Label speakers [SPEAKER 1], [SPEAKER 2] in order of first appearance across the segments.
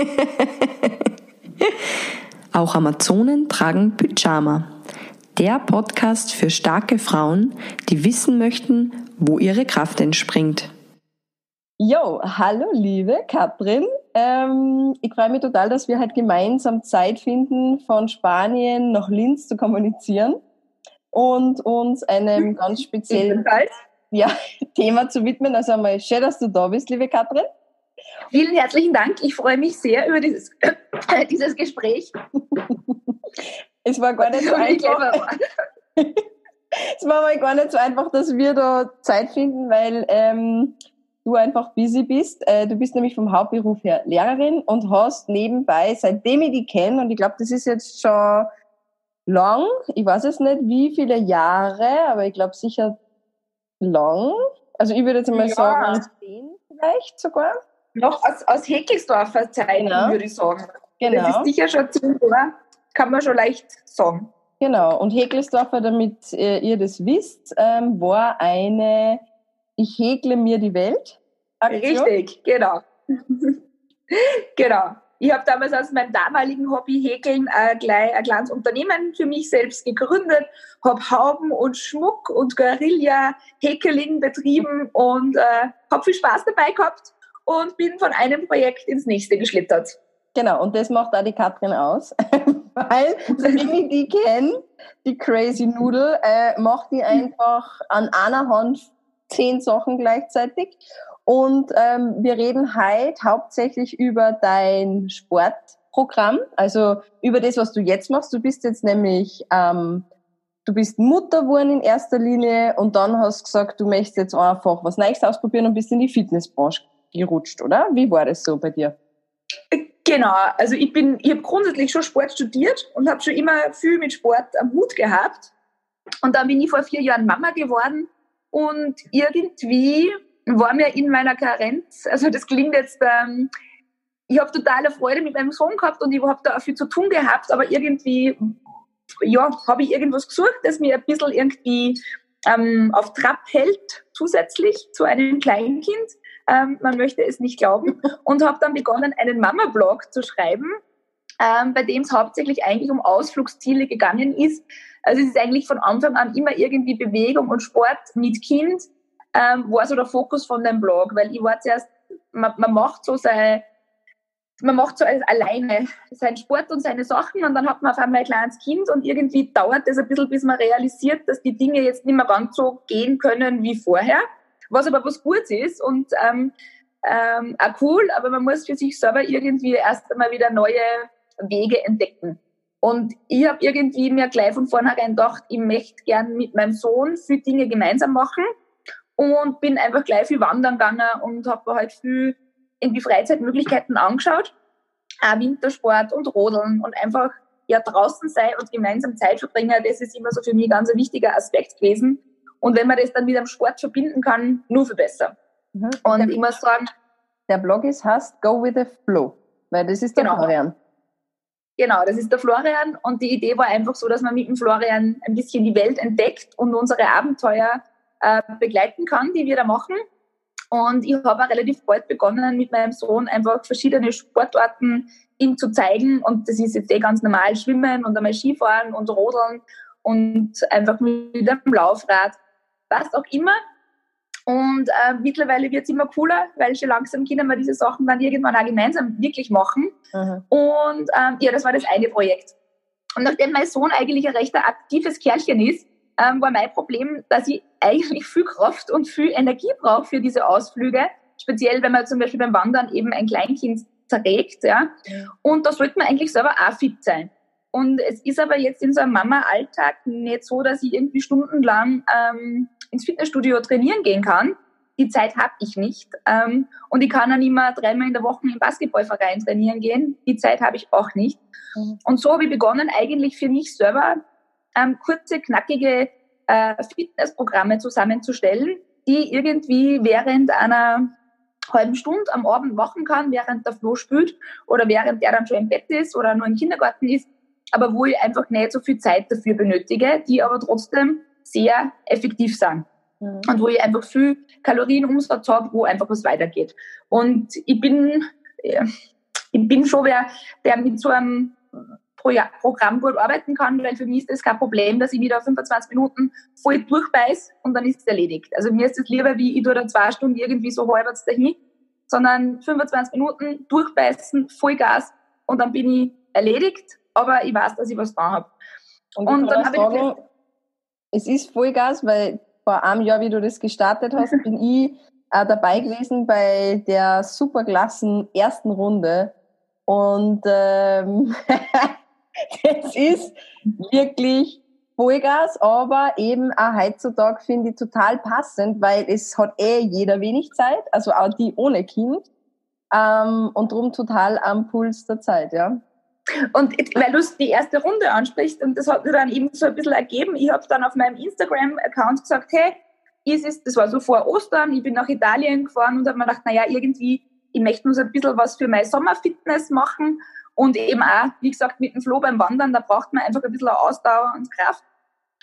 [SPEAKER 1] Auch Amazonen tragen Pyjama. Der Podcast für starke Frauen, die wissen möchten, wo ihre Kraft entspringt.
[SPEAKER 2] Jo, hallo liebe Katrin. Ähm, ich freue mich total, dass wir halt gemeinsam Zeit finden, von Spanien nach Linz zu kommunizieren und uns einem ganz speziellen ja, Thema zu widmen. Also einmal schön, dass du da bist, liebe Katrin.
[SPEAKER 3] Vielen herzlichen Dank. Ich freue mich sehr über dieses, äh, dieses Gespräch.
[SPEAKER 2] es war gar nicht so einfach. es war mal gar nicht so einfach, dass wir da Zeit finden, weil ähm, du einfach busy bist. Äh, du bist nämlich vom Hauptberuf her Lehrerin und hast nebenbei, seitdem ich die kenne, und ich glaube, das ist jetzt schon lang, ich weiß es nicht, wie viele Jahre, aber ich glaube sicher lang. Also ich würde jetzt mal ja. sagen, zehn vielleicht sogar.
[SPEAKER 3] Noch aus, aus Heckelsdorfer Zeiten, genau. würde ich sagen. Genau. Das ist sicher schon Jahre, kann man schon leicht sagen.
[SPEAKER 2] Genau, und Heckelsdorfer, damit äh, ihr das wisst, ähm, war eine Ich häkle mir die Welt.
[SPEAKER 3] Aktion. Richtig, genau. genau. Ich habe damals aus meinem damaligen Hobby Häkeln äh, gleich ein kleines Unternehmen für mich selbst gegründet, habe Hauben und Schmuck und Guerilla Häkeling betrieben und äh, habe viel Spaß dabei gehabt und bin von einem Projekt ins nächste geschlittert.
[SPEAKER 2] Genau, und das macht auch die Katrin aus, weil, seitdem ich die kenne, die Crazy Noodle, äh, macht die einfach an einer Hand zehn Sachen gleichzeitig und ähm, wir reden heute hauptsächlich über dein Sportprogramm, also über das, was du jetzt machst. Du bist jetzt nämlich, ähm, du bist Mutter geworden in erster Linie und dann hast gesagt, du möchtest jetzt einfach was Neues ausprobieren und bist in die Fitnessbranche gerutscht, oder? Wie war das so bei dir?
[SPEAKER 3] Genau, also ich bin, ich habe grundsätzlich schon Sport studiert und habe schon immer viel mit Sport am Hut gehabt. Und dann bin ich vor vier Jahren Mama geworden und irgendwie war mir in meiner Karenz, also das klingt jetzt, ähm, ich habe totale Freude mit meinem Sohn gehabt und ich habe da auch viel zu tun gehabt, aber irgendwie, ja, habe ich irgendwas gesucht, das mir ein bisschen irgendwie ähm, auf Trab hält, zusätzlich zu einem Kleinkind. Ähm, man möchte es nicht glauben. Und habe dann begonnen, einen Mama-Blog zu schreiben, ähm, bei dem es hauptsächlich eigentlich um Ausflugsziele gegangen ist. Also es ist eigentlich von Anfang an immer irgendwie Bewegung und Sport mit Kind ähm, war so der Fokus von dem Blog, weil ich war zuerst, man, man macht so sein, man macht so alleine seinen Sport und seine Sachen und dann hat man auf einmal ein kleines Kind und irgendwie dauert das ein bisschen, bis man realisiert, dass die Dinge jetzt nicht mehr ganz so gehen können wie vorher, was aber was Gutes ist und ähm, ähm, auch cool, aber man muss für sich selber irgendwie erst einmal wieder neue Wege entdecken. Und ich habe irgendwie mir gleich von vornherein gedacht, ich möchte gern mit meinem Sohn viele Dinge gemeinsam machen und bin einfach gleich viel wandern gegangen und habe halt viel irgendwie Freizeitmöglichkeiten angeschaut. Auch Wintersport und Rodeln und einfach ja draußen sein und gemeinsam Zeit verbringen, das ist immer so für mich ganz ein wichtiger Aspekt gewesen. Und wenn man das dann mit dem Sport verbinden kann, nur viel besser. Mhm. Und ich muss sagen,
[SPEAKER 2] der Blog ist heißt Go with the Flow, weil das ist der genau. Florian.
[SPEAKER 3] Genau, das ist der Florian und die Idee war einfach so, dass man mit dem Florian ein bisschen die Welt entdeckt und unsere Abenteuer äh, begleiten kann, die wir da machen. Und ich habe auch relativ bald begonnen, mit meinem Sohn einfach verschiedene Sportarten ihm zu zeigen. Und das ist jetzt eh ganz normal, Schwimmen und einmal Skifahren und Rodeln und einfach mit einem Laufrad, was auch immer. Und äh, mittlerweile wird es immer cooler, weil schon langsam können wir diese Sachen dann irgendwann auch gemeinsam wirklich machen. Mhm. Und ähm, ja, das war das eine Projekt. Und nachdem mein Sohn eigentlich ein recht aktives Kerlchen ist, ähm, war mein Problem, dass ich eigentlich viel Kraft und viel Energie brauche für diese Ausflüge. Speziell, wenn man zum Beispiel beim Wandern eben ein Kleinkind trägt, ja. Und da sollte man eigentlich selber auch fit sein. Und es ist aber jetzt in so einem Mama-Alltag nicht so, dass ich irgendwie stundenlang ähm, ins Fitnessstudio trainieren gehen kann. Die Zeit habe ich nicht. Ähm, und ich kann dann immer dreimal in der Woche im Basketballverein trainieren gehen. Die Zeit habe ich auch nicht. Mhm. Und so habe ich begonnen, eigentlich für mich selber ähm, kurze, knackige äh, Fitnessprogramme zusammenzustellen, die irgendwie während einer halben Stunde am Abend machen kann, während der Flo spült oder während der dann schon im Bett ist oder nur im Kindergarten ist, aber wo ich einfach nicht so viel Zeit dafür benötige, die aber trotzdem sehr effektiv sind. Mhm. Und wo ich einfach viel Kalorienumsatz habe, wo einfach was weitergeht. Und ich bin, ich bin schon wer, der mit so einem Programm gut arbeiten kann, weil für mich ist das kein Problem, dass ich wieder 25 Minuten voll durchbeiß und dann ist es erledigt. Also mir ist es lieber, wie ich tue da zwei Stunden irgendwie so halbwegs dahin, sondern 25 Minuten durchbeißen, Vollgas und dann bin ich erledigt, aber ich weiß, dass ich was da habe.
[SPEAKER 2] Und, und dann habe ich es ist Vollgas, weil vor einem Jahr, wie du das gestartet hast, bin ich äh, dabei gewesen bei der Superklassen ersten Runde und ähm, es ist wirklich Vollgas, aber eben auch heutzutage finde ich total passend, weil es hat eh jeder wenig Zeit, also auch die ohne Kind. Ähm, und darum total am Puls der Zeit, ja.
[SPEAKER 3] Und weil du die erste Runde ansprichst, und das hat mir dann eben so ein bisschen ergeben, ich habe dann auf meinem Instagram-Account gesagt, hey, ist das war so vor Ostern, ich bin nach Italien gefahren und habe mir gedacht, naja, irgendwie, ich möchte nur so ein bisschen was für meine Sommerfitness machen und eben auch, wie gesagt, mit dem Flo beim Wandern, da braucht man einfach ein bisschen Ausdauer und Kraft.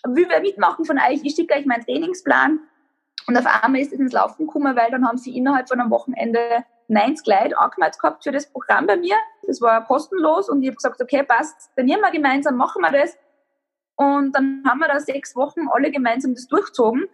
[SPEAKER 3] Will wer mitmachen von euch? Ich schicke euch meinen Trainingsplan. Und auf einmal ist es ins Laufen gekommen, weil dann haben sie innerhalb von einem Wochenende 90 Leute angemeldet gehabt für das Programm bei mir. Das war kostenlos und ich habe gesagt, okay, passt, trainieren wir gemeinsam, machen wir das. Und dann haben wir da sechs Wochen alle gemeinsam das durchzogen.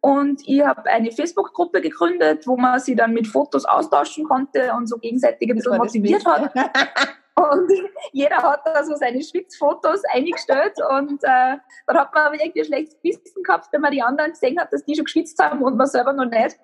[SPEAKER 3] Und ich habe eine Facebook-Gruppe gegründet, wo man sich dann mit Fotos austauschen konnte und so gegenseitig ein bisschen motiviert hat. Und jeder hat da so seine Schwitzfotos eingestellt und äh, dann hat man aber irgendwie ein schlechtes Bissen gehabt, wenn man die anderen gesehen hat, dass die schon geschwitzt haben und man selber noch nicht.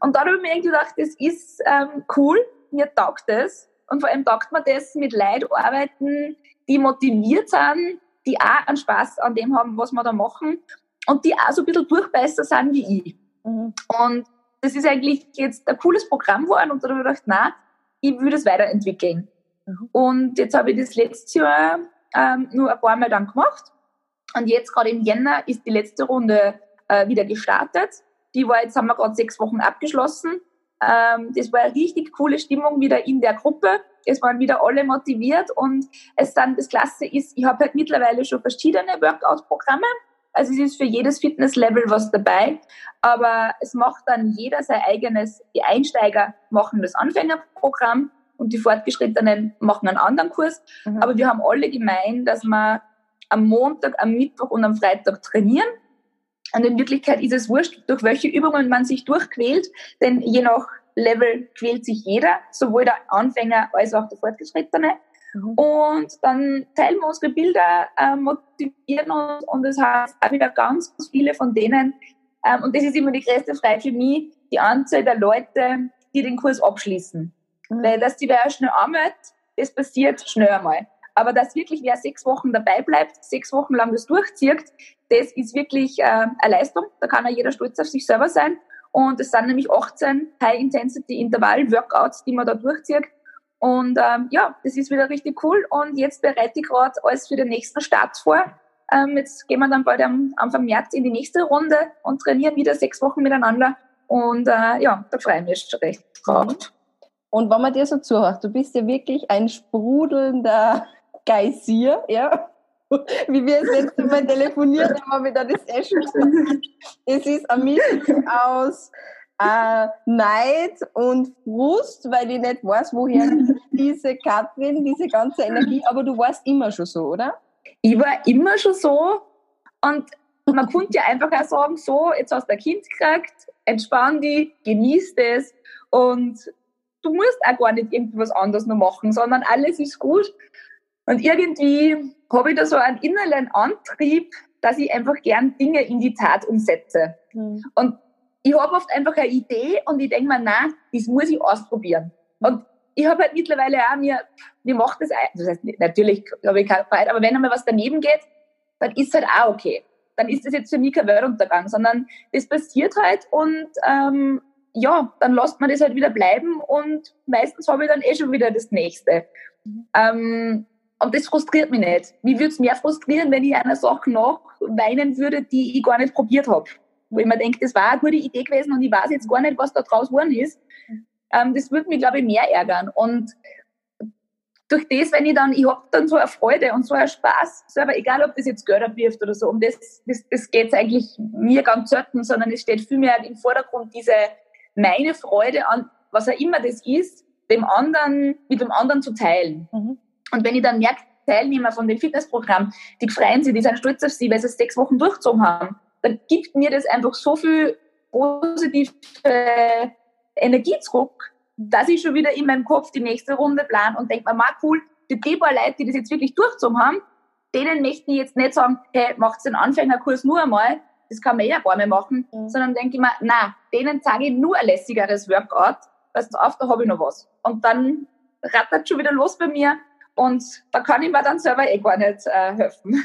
[SPEAKER 3] Und da habe ich mir irgendwie gedacht, das ist ähm, cool, mir taugt das. Und vor allem taugt man das mit Leuten arbeiten, die motiviert sind, die auch einen Spaß an dem haben, was wir da machen und die auch so ein bisschen durchbeißer sind wie ich. Mhm. Und das ist eigentlich jetzt ein cooles Programm geworden und da habe ich gedacht, nein, ich will das weiterentwickeln. Mhm. Und jetzt habe ich das letztes Jahr ähm, nur ein paar Mal dann gemacht. Und jetzt gerade im Jänner ist die letzte Runde äh, wieder gestartet. Die war jetzt, haben wir gerade sechs Wochen abgeschlossen. Ähm, das war eine richtig coole Stimmung wieder in der Gruppe. Es waren wieder alle motiviert und es dann das Klasse ist, ich habe halt mittlerweile schon verschiedene Workout-Programme. Also es ist für jedes Fitnesslevel was dabei, aber es macht dann jeder sein eigenes. Die Einsteiger machen das Anfängerprogramm und die Fortgeschrittenen machen einen anderen Kurs. Mhm. Aber wir haben alle gemeint, dass wir am Montag, am Mittwoch und am Freitag trainieren. Und in Wirklichkeit ist es wurscht, durch welche Übungen man sich durchquält, denn je nach Level quält sich jeder, sowohl der Anfänger als auch der Fortgeschrittene. Mhm. Und dann teilen wir unsere Bilder, äh, motivieren uns und es heißt auch wieder ganz, ganz viele von denen, ähm, und das ist immer die größte Freude für mich, die Anzahl der Leute, die den Kurs abschließen. Mhm. Weil, dass die wer schnell anmeldet, das passiert schnell einmal. Aber dass wirklich wer sechs Wochen dabei bleibt, sechs Wochen lang das durchzieht, das ist wirklich äh, eine Leistung. Da kann auch jeder stolz auf sich selber sein. Und es sind nämlich 18 High-Intensity-Intervall-Workouts, die man da durchzieht. Und ähm, ja, das ist wieder richtig cool. Und jetzt bereite ich gerade alles für den nächsten Start vor. Ähm, jetzt gehen wir dann bald am Anfang März in die nächste Runde und trainieren wieder sechs Wochen miteinander. Und äh, ja, da freue ich mich schon recht drauf.
[SPEAKER 2] Und wenn man dir so zuhört, du bist ja wirklich ein sprudelnder Geysir, ja. Wie wir das letzte Mal telefoniert haben, habe ich da das gesagt. Es ist ein Mix aus äh, Neid und Frust, weil ich nicht weiß, woher diese Katrin, diese ganze Energie, aber du warst immer schon so, oder?
[SPEAKER 3] Ich war immer schon so und man konnte ja einfach auch sagen, so, jetzt hast du ein Kind gekriegt, entspann dich, genieß es und du musst auch gar nicht irgendwas anderes noch machen, sondern alles ist gut. Und irgendwie habe ich da so einen inneren Antrieb, dass ich einfach gern Dinge in die Tat umsetze. Mhm. Und ich habe oft einfach eine Idee und ich denke mir, nein, das muss ich ausprobieren. Und ich habe halt mittlerweile auch mir, mir macht das, das heißt, natürlich habe ich keine Freude, aber wenn einmal was daneben geht, dann ist es halt auch okay. Dann ist das jetzt für mich kein Weltuntergang, sondern das passiert halt und ähm, ja, dann lässt man das halt wieder bleiben und meistens habe ich dann eh schon wieder das Nächste. Mhm. Ähm, und das frustriert mich nicht. Mich würde es mehr frustrieren, wenn ich einer Sache nachweinen würde, die ich gar nicht probiert habe. Wo ich mir denke, das war eine gute Idee gewesen und ich weiß jetzt gar nicht, was da draus geworden ist. Ähm, das würde mich, glaube ich, mehr ärgern. Und durch das, wenn ich dann, ich habe dann so eine Freude und so einen Spaß, selber, egal ob das jetzt Geld abwirft oder so, um das, das, das geht eigentlich mir ganz selten, sondern es steht vielmehr im Vordergrund diese, meine Freude an, was auch immer das ist, dem anderen, mit dem anderen zu teilen. Mhm. Und wenn ich dann merke, Teilnehmer von dem Fitnessprogramm, die freuen sich, die sind stolz auf sie, weil sie es sechs Wochen durchgezogen haben, dann gibt mir das einfach so viel positive Energie zurück, dass ich schon wieder in meinem Kopf die nächste Runde plan und denke mir, mal cool, die, die paar Leute, die das jetzt wirklich durchgezogen haben, denen möchte ich jetzt nicht sagen, hey, macht den Anfängerkurs nur einmal, das kann man eh ein paar Mal machen, mhm. sondern denke ich mir, na, denen zeige ich nur ein lässigeres Workout, weißt du, auf, da habe ich noch was. Und dann rattert schon wieder los bei mir und da kann ich mir dann selber eh gar nicht äh, helfen.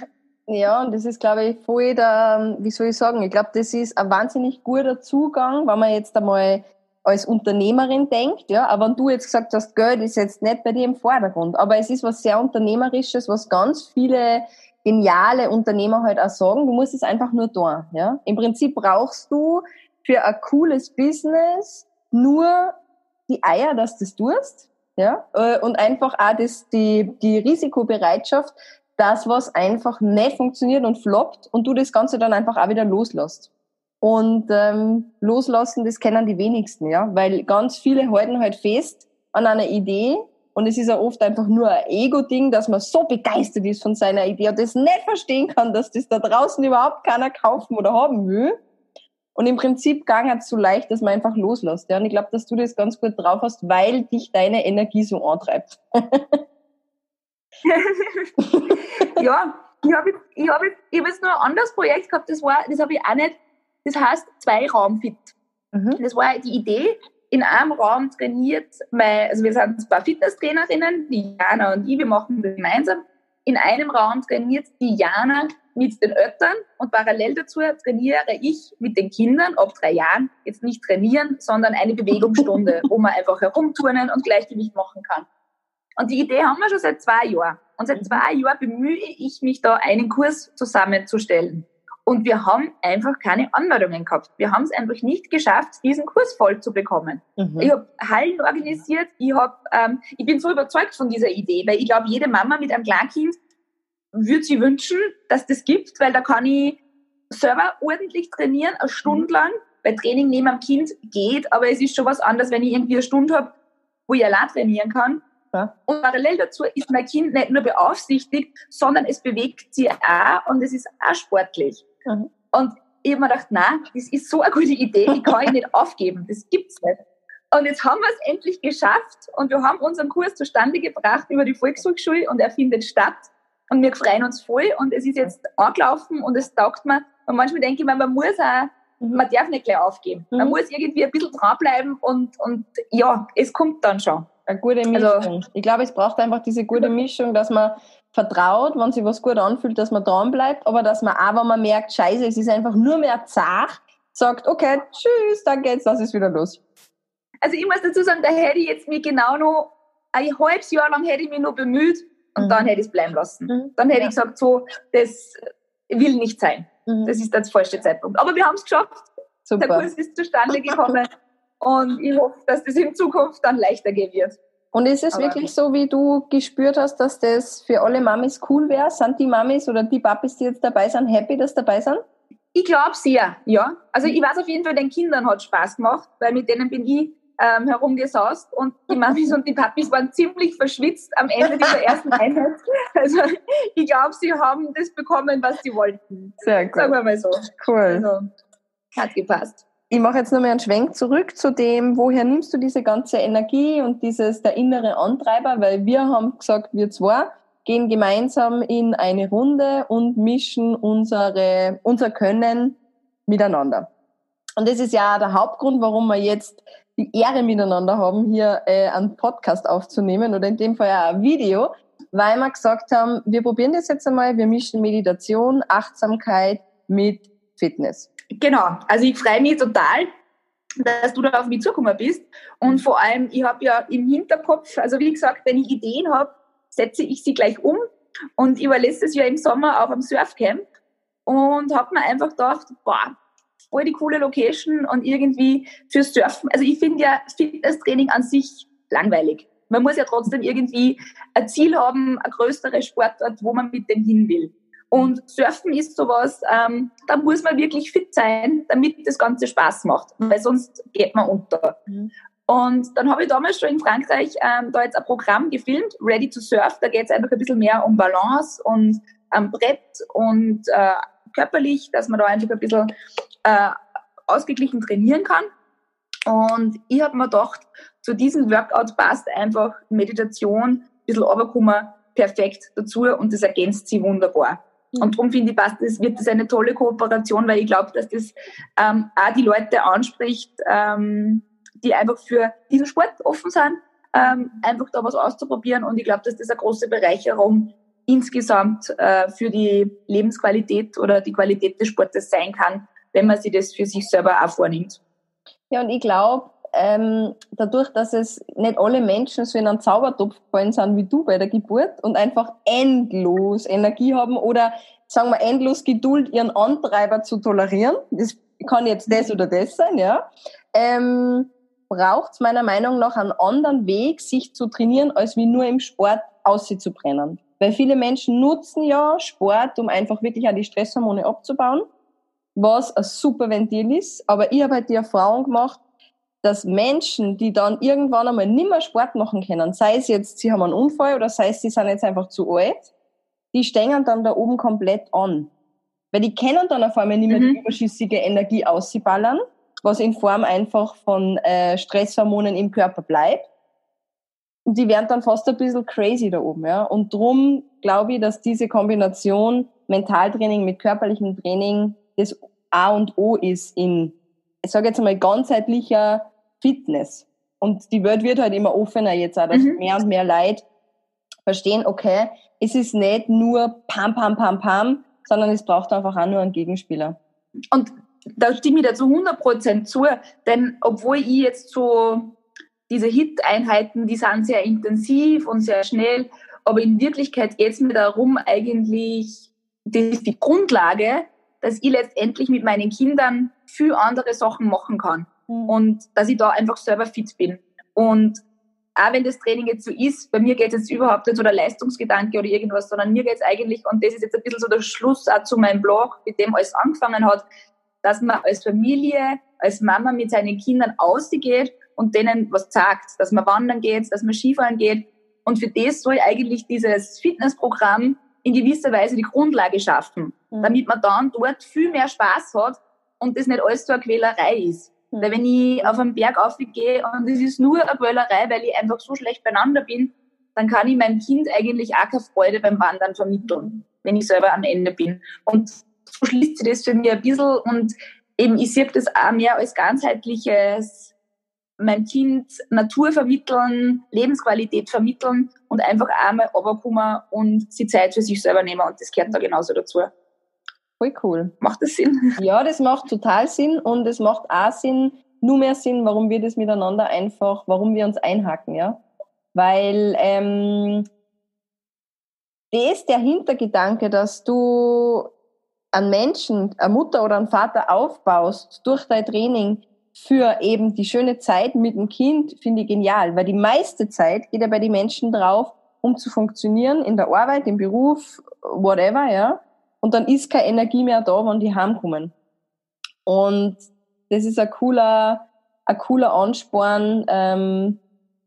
[SPEAKER 2] Ja, und das ist, glaube ich, voll der, wie soll ich sagen, ich glaube, das ist ein wahnsinnig guter Zugang, wenn man jetzt einmal als Unternehmerin denkt, ja, aber wenn du jetzt gesagt hast, Geld ist jetzt nicht bei dir im Vordergrund, aber es ist was sehr Unternehmerisches, was ganz viele geniale Unternehmer halt auch sagen, du musst es einfach nur tun, ja. Im Prinzip brauchst du für ein cooles Business nur die Eier, dass du das tust, ja, äh, und einfach auch das, die, die Risikobereitschaft, dass was einfach nicht funktioniert und floppt und du das Ganze dann einfach auch wieder loslässt. Und ähm, loslassen, das kennen die wenigsten, ja, weil ganz viele halten halt fest an einer Idee und es ist ja oft einfach nur ein Ego-Ding, dass man so begeistert ist von seiner Idee und das nicht verstehen kann, dass das da draußen überhaupt keiner kaufen oder haben will. Und im Prinzip gang es so leicht, dass man einfach loslässt. Ja? Und ich glaube, dass du das ganz gut drauf hast, weil dich deine Energie so antreibt.
[SPEAKER 3] ja, ich habe ich hab, ich hab jetzt noch ein anderes Projekt gehabt, das war, das habe ich auch nicht, das heißt zwei Raumfit. Mhm. Das war die Idee, in einem Raum trainiert, mein, also wir sind zwei Fitnesstrainerinnen, die Jana und ich, wir machen das gemeinsam. In einem Raum trainiert die Jana mit den Eltern und parallel dazu trainiere ich mit den Kindern ab drei Jahren, jetzt nicht trainieren, sondern eine Bewegungsstunde, wo man einfach herumturnen und Gleichgewicht machen kann. Und die Idee haben wir schon seit zwei Jahren. Und seit zwei Jahren bemühe ich mich da, einen Kurs zusammenzustellen. Und wir haben einfach keine Anmeldungen gehabt. Wir haben es einfach nicht geschafft, diesen Kurs voll zu bekommen. Mhm. Ich habe Hallen organisiert. Ich, hab, ähm, ich bin so überzeugt von dieser Idee, weil ich glaube, jede Mama mit einem Kleinkind würde sich wünschen, dass das gibt, weil da kann ich selber ordentlich trainieren, eine Stunde mhm. lang, weil Training neben einem Kind geht, aber es ist schon was anderes, wenn ich irgendwie eine Stunde habe, wo ich allein trainieren kann. Ja. Und parallel dazu ist mein Kind nicht nur beaufsichtigt, sondern es bewegt sich auch und es ist auch sportlich. Mhm. Und ich habe mir gedacht, nein, das ist so eine gute Idee, die kann ich nicht aufgeben, das gibt's nicht. Und jetzt haben wir es endlich geschafft und wir haben unseren Kurs zustande gebracht über die Volkshochschule und er findet statt. Und wir freuen uns voll und es ist jetzt angelaufen und es taugt mir. Und manchmal denke ich mir, man muss auch, mhm. man darf nicht gleich aufgeben. Mhm. Man muss irgendwie ein bisschen dranbleiben und, und ja, es kommt dann schon.
[SPEAKER 2] Eine gute also Mischung. Also, ich glaube, es braucht einfach diese gute Mischung, dass man vertraut, wenn sich was gut anfühlt, dass man dran bleibt, aber dass man auch, wenn man merkt, scheiße, es ist einfach nur mehr zart, sagt, okay, tschüss, dann geht's, das ist wieder los.
[SPEAKER 3] Also ich muss dazu sagen, da hätte ich jetzt mich genau noch ein halbes Jahr lang hätte ich mich noch bemüht und mhm. dann hätte ich es bleiben lassen. Mhm. Dann hätte ja. ich gesagt, so, das will nicht sein. Mhm. Das ist der falsche Zeitpunkt. Aber wir haben es geschafft. Super. Der Kurs ist zustande gekommen und ich hoffe, dass das in Zukunft dann leichter gehen wird.
[SPEAKER 2] Und ist es Aber wirklich so, wie du gespürt hast, dass das für alle Mamis cool wäre? Sind die Mamis oder die Papis, die jetzt dabei sind, happy, dass dabei sind?
[SPEAKER 3] Ich glaube sehr, ja. Also ich weiß auf jeden Fall, den Kindern hat Spaß gemacht, weil mit denen bin ich ähm, herumgesaust und die Mamis und die Papis waren ziemlich verschwitzt am Ende dieser ersten Einheit. Also ich glaube, sie haben das bekommen, was sie wollten.
[SPEAKER 2] Sehr gut.
[SPEAKER 3] Sagen wir mal so.
[SPEAKER 2] Cool. Also,
[SPEAKER 3] hat gepasst
[SPEAKER 2] ich mache jetzt nochmal einen Schwenk zurück zu dem, woher nimmst du diese ganze Energie und dieses, der innere Antreiber, weil wir haben gesagt, wir zwei gehen gemeinsam in eine Runde und mischen unsere, unser Können miteinander. Und das ist ja der Hauptgrund, warum wir jetzt die Ehre miteinander haben, hier äh, einen Podcast aufzunehmen oder in dem Fall auch ein Video, weil wir gesagt haben, wir probieren das jetzt einmal, wir mischen Meditation, Achtsamkeit mit Fitness.
[SPEAKER 3] Genau, also ich freue mich total, dass du da auf mich zugekommen bist. Und vor allem, ich habe ja im Hinterkopf, also wie gesagt, wenn ich Ideen habe, setze ich sie gleich um. Und ich war letztes Jahr im Sommer auch am Surfcamp und habe mir einfach gedacht, boah, voll die coole Location und irgendwie fürs Surfen. Also ich finde ja Fitnesstraining an sich langweilig. Man muss ja trotzdem irgendwie ein Ziel haben, ein größeres Sportart, wo man mit dem hin will. Und Surfen ist sowas, ähm, da muss man wirklich fit sein, damit das Ganze Spaß macht, weil sonst geht man unter. Mhm. Und dann habe ich damals schon in Frankreich ähm, da jetzt ein Programm gefilmt, Ready to Surf. Da geht es einfach ein bisschen mehr um Balance und am Brett und äh, körperlich, dass man da einfach ein bisschen äh, ausgeglichen trainieren kann. Und ich habe mir gedacht, zu diesem Workout passt einfach Meditation, ein bisschen runterkommen, perfekt dazu und das ergänzt sie wunderbar. Und darum finde ich, passt das, wird das eine tolle Kooperation, weil ich glaube, dass das ähm, auch die Leute anspricht, ähm, die einfach für diesen Sport offen sind, ähm, einfach da was auszuprobieren. Und ich glaube, dass das eine große Bereicherung insgesamt äh, für die Lebensqualität oder die Qualität des Sportes sein kann, wenn man sich das für sich selber auch vornimmt.
[SPEAKER 2] Ja, und ich glaube, ähm, dadurch, dass es nicht alle Menschen so in einen Zaubertopf gefallen sind wie du bei der Geburt und einfach endlos Energie haben oder sagen wir endlos Geduld, ihren Antreiber zu tolerieren, das kann jetzt das oder das sein, ja, ähm, braucht es meiner Meinung nach einen anderen Weg, sich zu trainieren, als wie nur im Sport auszubrennen. Weil viele Menschen nutzen ja Sport, um einfach wirklich auch die Stresshormone abzubauen, was ein super Ventil ist. Aber ich habe halt die Erfahrung gemacht, dass Menschen, die dann irgendwann einmal nimmer Sport machen können, sei es jetzt, sie haben einen Unfall oder sei es, sie sind jetzt einfach zu alt, die stehen dann da oben komplett an. Weil die können dann auf einmal nicht mehr mhm. die überschüssige Energie auszuballern, was in Form einfach von äh, Stresshormonen im Körper bleibt. Und die werden dann fast ein bisschen crazy da oben. Ja? Und drum glaube ich, dass diese Kombination Mentaltraining mit körperlichem Training das A und O ist in ich sage jetzt einmal, ganzheitlicher Fitness. Und die Welt wird halt immer offener jetzt auch, dass mhm. mehr und mehr Leute verstehen, okay, es ist nicht nur Pam, Pam, Pam, Pam, sondern es braucht einfach auch nur einen Gegenspieler.
[SPEAKER 3] Und da stimme ich dir zu 100% zu, denn obwohl ich jetzt so diese Hit-Einheiten, die sind sehr intensiv und sehr schnell, aber in Wirklichkeit geht es mir darum, eigentlich, das ist die Grundlage, dass ich letztendlich mit meinen Kindern viel andere Sachen machen kann mhm. und dass ich da einfach selber fit bin. Und auch wenn das Training jetzt so ist, bei mir geht es jetzt überhaupt nicht so der Leistungsgedanke oder irgendwas, sondern mir geht es eigentlich, und das ist jetzt ein bisschen so der Schluss auch zu meinem Blog, mit dem alles angefangen hat, dass man als Familie, als Mama mit seinen Kindern ausgeht und denen was sagt, dass man wandern geht, dass man Skifahren geht. Und für das soll eigentlich dieses Fitnessprogramm in gewisser Weise die Grundlage schaffen, mhm. damit man dann dort viel mehr Spaß hat und das nicht alles so eine Quälerei ist. Weil wenn ich auf einen Berg aufgehe und es ist nur eine Quälerei, weil ich einfach so schlecht beieinander bin, dann kann ich meinem Kind eigentlich auch keine Freude beim Wandern vermitteln, wenn ich selber am Ende bin. Und so schließt sich das für mich ein bisschen und eben ich sehe das auch mehr als ganzheitliches mein Kind Natur vermitteln, Lebensqualität vermitteln und einfach einmal runterkommen und die Zeit für sich selber nehmen. Und das gehört da genauso dazu.
[SPEAKER 2] Voll cool.
[SPEAKER 3] Macht das Sinn?
[SPEAKER 2] Ja, das macht total Sinn und es macht auch Sinn, nur mehr Sinn, warum wir das miteinander einfach, warum wir uns einhaken, ja. Weil ähm, das der Hintergedanke, dass du einen Menschen, eine Mutter oder einen Vater aufbaust durch dein Training, für eben die schöne Zeit mit dem Kind finde ich genial, weil die meiste Zeit geht ja bei den Menschen drauf, um zu funktionieren in der Arbeit, im Beruf, whatever, ja. Und dann ist keine Energie mehr da, wenn die heimkommen. Und das ist ein cooler, ein cooler Ansporn, ähm,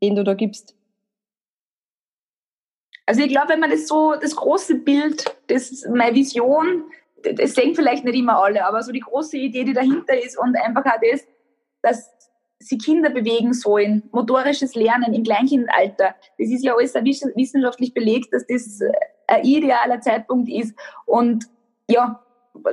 [SPEAKER 2] den du da gibst.
[SPEAKER 3] Also ich glaube, wenn man das so, das große Bild, das meine Vision, das sehen vielleicht nicht immer alle, aber so die große Idee, die dahinter ist und einfach auch das, dass sie Kinder bewegen sollen, motorisches Lernen im Kleinkindalter. Das ist ja alles wissenschaftlich belegt, dass das ein idealer Zeitpunkt ist. Und ja,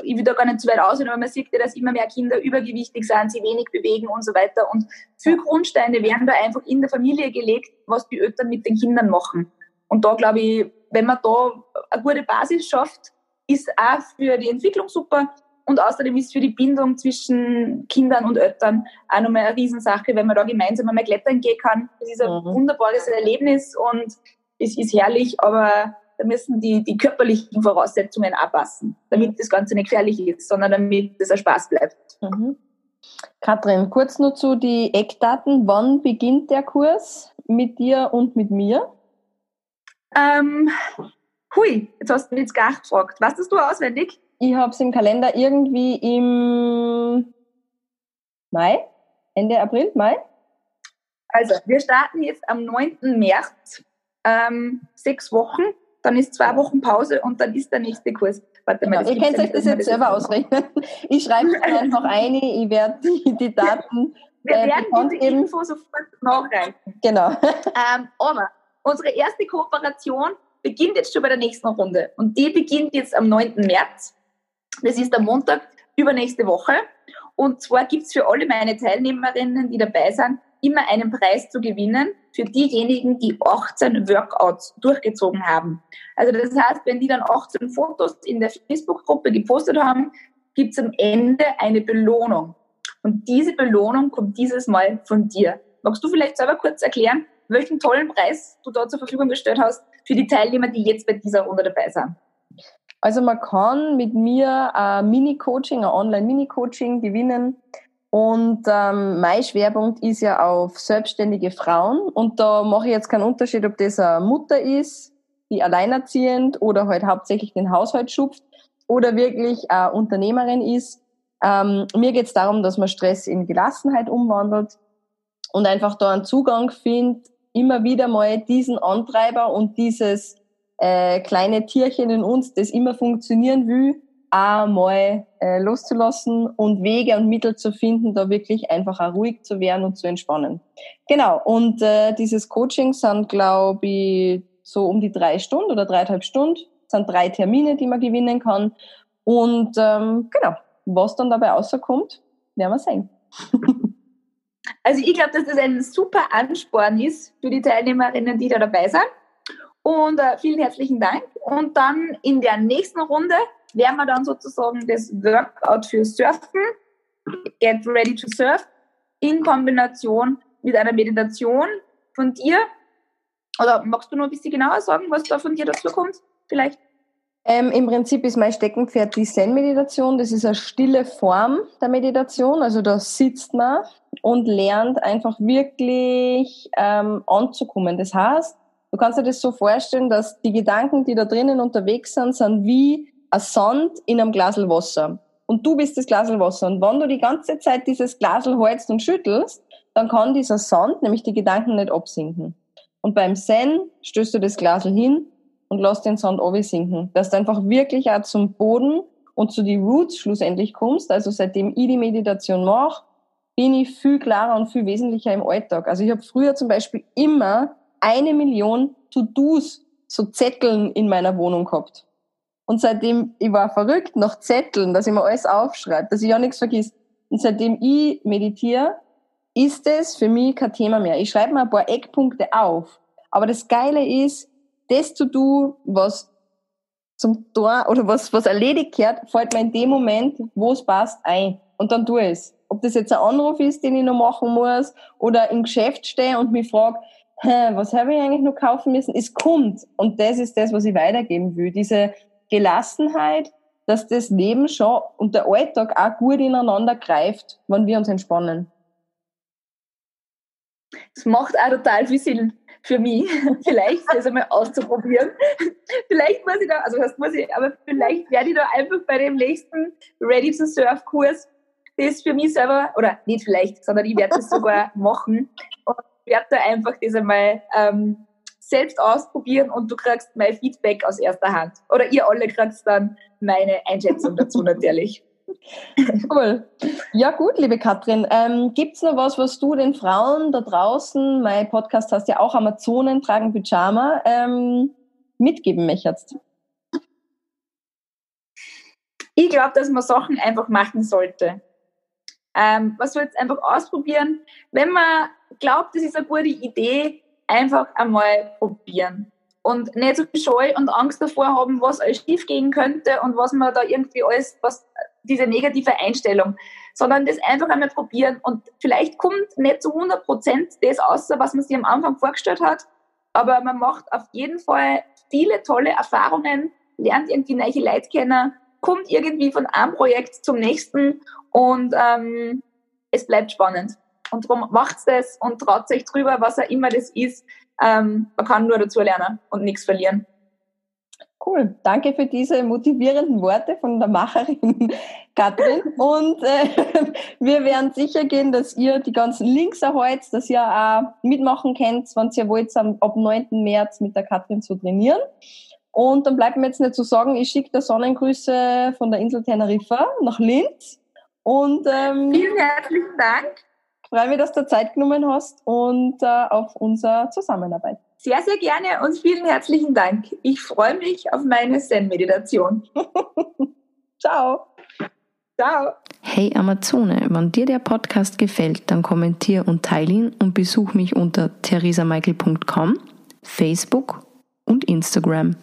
[SPEAKER 3] ich will da gar nicht zu weit ausholen, aber man sieht ja, dass immer mehr Kinder übergewichtig sind, sie wenig bewegen und so weiter. Und viele Grundsteine werden da einfach in der Familie gelegt, was die Eltern mit den Kindern machen. Und da glaube ich, wenn man da eine gute Basis schafft, ist auch für die Entwicklung super und außerdem ist für die Bindung zwischen Kindern und Eltern auch nochmal eine Riesensache, wenn man da gemeinsam einmal klettern gehen kann. Das ist ein mhm. wunderbares Erlebnis und es ist herrlich, aber da müssen die, die körperlichen Voraussetzungen anpassen, damit das Ganze nicht gefährlich ist, sondern damit es ein Spaß bleibt.
[SPEAKER 2] Mhm. Katrin, kurz nur zu die Eckdaten. Wann beginnt der Kurs mit dir und mit mir?
[SPEAKER 3] Ähm, hui, jetzt hast du mich jetzt gar gefragt. Weißt du auswendig?
[SPEAKER 2] Ich habe es im Kalender irgendwie im Mai, Ende April, Mai.
[SPEAKER 3] Also, wir starten jetzt am 9. März, ähm, sechs Wochen, dann ist zwei Wochen Pause und dann ist der nächste Kurs.
[SPEAKER 2] Warte mal, genau. Ihr könnt euch das jetzt selber ausrechnen. Ich schreibe es einfach ein, ich werde die, die Daten.
[SPEAKER 3] Wir äh, werden diese. Info sofort nachreichen.
[SPEAKER 2] Genau.
[SPEAKER 3] Ähm, aber unsere erste Kooperation beginnt jetzt schon bei der nächsten Runde. Und die beginnt jetzt am 9. März. Das ist der Montag übernächste Woche. Und zwar gibt es für alle meine Teilnehmerinnen, die dabei sind, immer einen Preis zu gewinnen für diejenigen, die 18 Workouts durchgezogen haben. Also das heißt, wenn die dann 18 Fotos in der Facebook-Gruppe gepostet haben, gibt es am Ende eine Belohnung. Und diese Belohnung kommt dieses Mal von dir. Magst du vielleicht selber kurz erklären, welchen tollen Preis du da zur Verfügung gestellt hast für die Teilnehmer, die jetzt bei dieser Runde dabei sind?
[SPEAKER 2] Also man kann mit mir ein Mini-Coaching, ein Online-Mini-Coaching gewinnen. Und ähm, mein Schwerpunkt ist ja auf selbstständige Frauen. Und da mache ich jetzt keinen Unterschied, ob das eine Mutter ist, die alleinerziehend oder halt hauptsächlich den Haushalt schupft oder wirklich eine Unternehmerin ist. Ähm, mir geht es darum, dass man Stress in Gelassenheit umwandelt und einfach da einen Zugang findet, immer wieder mal diesen Antreiber und dieses äh, kleine Tierchen in uns, das immer funktionieren will, einmal äh, loszulassen und Wege und Mittel zu finden, da wirklich einfach auch ruhig zu werden und zu entspannen. Genau, und äh, dieses Coaching sind, glaube ich, so um die drei Stunden oder dreieinhalb Stunden, sind drei Termine, die man gewinnen kann. Und ähm, genau, was dann dabei rauskommt, werden wir sehen.
[SPEAKER 3] Also ich glaube, dass das ein super Ansporn ist für die Teilnehmerinnen, die da dabei sind. Und äh, vielen herzlichen Dank. Und dann in der nächsten Runde werden wir dann sozusagen das Workout für Surfen, Get Ready to Surf, in Kombination mit einer Meditation von dir. Oder magst du noch ein bisschen genauer sagen, was da von dir dazu kommt? Vielleicht?
[SPEAKER 2] Ähm, Im Prinzip ist mein Steckenpferd die Zen-Meditation. Das ist eine stille Form der Meditation. Also da sitzt man und lernt einfach wirklich ähm, anzukommen. Das heißt, du kannst dir das so vorstellen, dass die Gedanken, die da drinnen unterwegs sind, sind wie ein Sand in einem Glas Wasser. Und du bist das Glas Wasser. Und wenn du die ganze Zeit dieses Glas hältst und schüttelst, dann kann dieser Sand, nämlich die Gedanken, nicht absinken. Und beim Zen stößt du das Glas hin und lässt den Sand sinken. Dass du einfach wirklich auch zum Boden und zu die Roots schlussendlich kommst. Also seitdem ich die Meditation mache, bin ich viel klarer und viel wesentlicher im Alltag. Also ich habe früher zum Beispiel immer eine Million To-Dos, so Zetteln in meiner Wohnung gehabt. Und seitdem, ich war verrückt nach Zetteln, dass ich mir alles aufschreibe, dass ich auch nichts vergiss. Und seitdem ich meditiere, ist es für mich kein Thema mehr. Ich schreibe mir ein paar Eckpunkte auf. Aber das Geile ist, das zu tun, was zum Tor oder was, was erledigt gehört, fällt mir in dem Moment, wo es passt, ein. Und dann tue es. Ob das jetzt ein Anruf ist, den ich noch machen muss, oder im Geschäft stehe und mich frage, was habe ich eigentlich noch kaufen müssen? Es kommt. Und das ist das, was ich weitergeben will. Diese Gelassenheit, dass das Leben schon und der Alltag auch gut ineinander greift, wenn wir uns entspannen.
[SPEAKER 3] Das macht auch total viel Sinn für mich, vielleicht das einmal auszuprobieren. vielleicht muss ich da, also das muss ich, aber vielleicht werde ich da einfach bei dem nächsten Ready to Surf Kurs das für mich selber, oder nicht vielleicht, sondern ich werde das sogar machen und werde da einfach das einmal ähm, selbst ausprobieren und du kriegst mein Feedback aus erster Hand. Oder ihr alle kriegt dann meine Einschätzung dazu natürlich.
[SPEAKER 2] Cool. Ja gut, liebe Katrin. Ähm, Gibt es noch was, was du den Frauen da draußen, mein Podcast heißt ja auch Amazonen tragen Pyjama, ähm, mitgeben möchtest?
[SPEAKER 3] Ich glaube, dass man Sachen einfach machen sollte. Ähm, man soll es einfach ausprobieren. Wenn man glaubt, das ist eine gute Idee, einfach einmal probieren. Und nicht so Scheu und Angst davor haben, was alles schief gehen könnte und was man da irgendwie alles, was diese negative Einstellung, sondern das einfach einmal probieren und vielleicht kommt nicht zu 100 Prozent das aus, was man sich am Anfang vorgestellt hat, aber man macht auf jeden Fall viele tolle Erfahrungen, lernt irgendwie neue Leute kennen, kommt irgendwie von einem Projekt zum nächsten und ähm, es bleibt spannend. Und darum macht's das und traut sich drüber, was auch immer das ist. Ähm, man kann nur dazu lernen und nichts verlieren.
[SPEAKER 2] Cool. Danke für diese motivierenden Worte von der Macherin Katrin. Und äh, wir werden sicher gehen, dass ihr die ganzen Links erhaltet, dass ihr auch mitmachen könnt, wenn ihr wollt, ab 9. März mit der Katrin zu trainieren. Und dann bleibt mir jetzt nicht zu sagen, ich schicke der Sonnengrüße von der Insel Teneriffa nach Linz. Und ähm,
[SPEAKER 3] vielen herzlichen Dank.
[SPEAKER 2] Freue mich, dass du Zeit genommen hast und äh, auf unsere Zusammenarbeit.
[SPEAKER 3] Sehr, sehr gerne und vielen herzlichen Dank. Ich freue mich auf meine Zen-Meditation.
[SPEAKER 2] Ciao.
[SPEAKER 3] Ciao.
[SPEAKER 1] Hey Amazone, wenn dir der Podcast gefällt, dann kommentier und teile ihn und besuch mich unter theresamichael.com, Facebook und Instagram.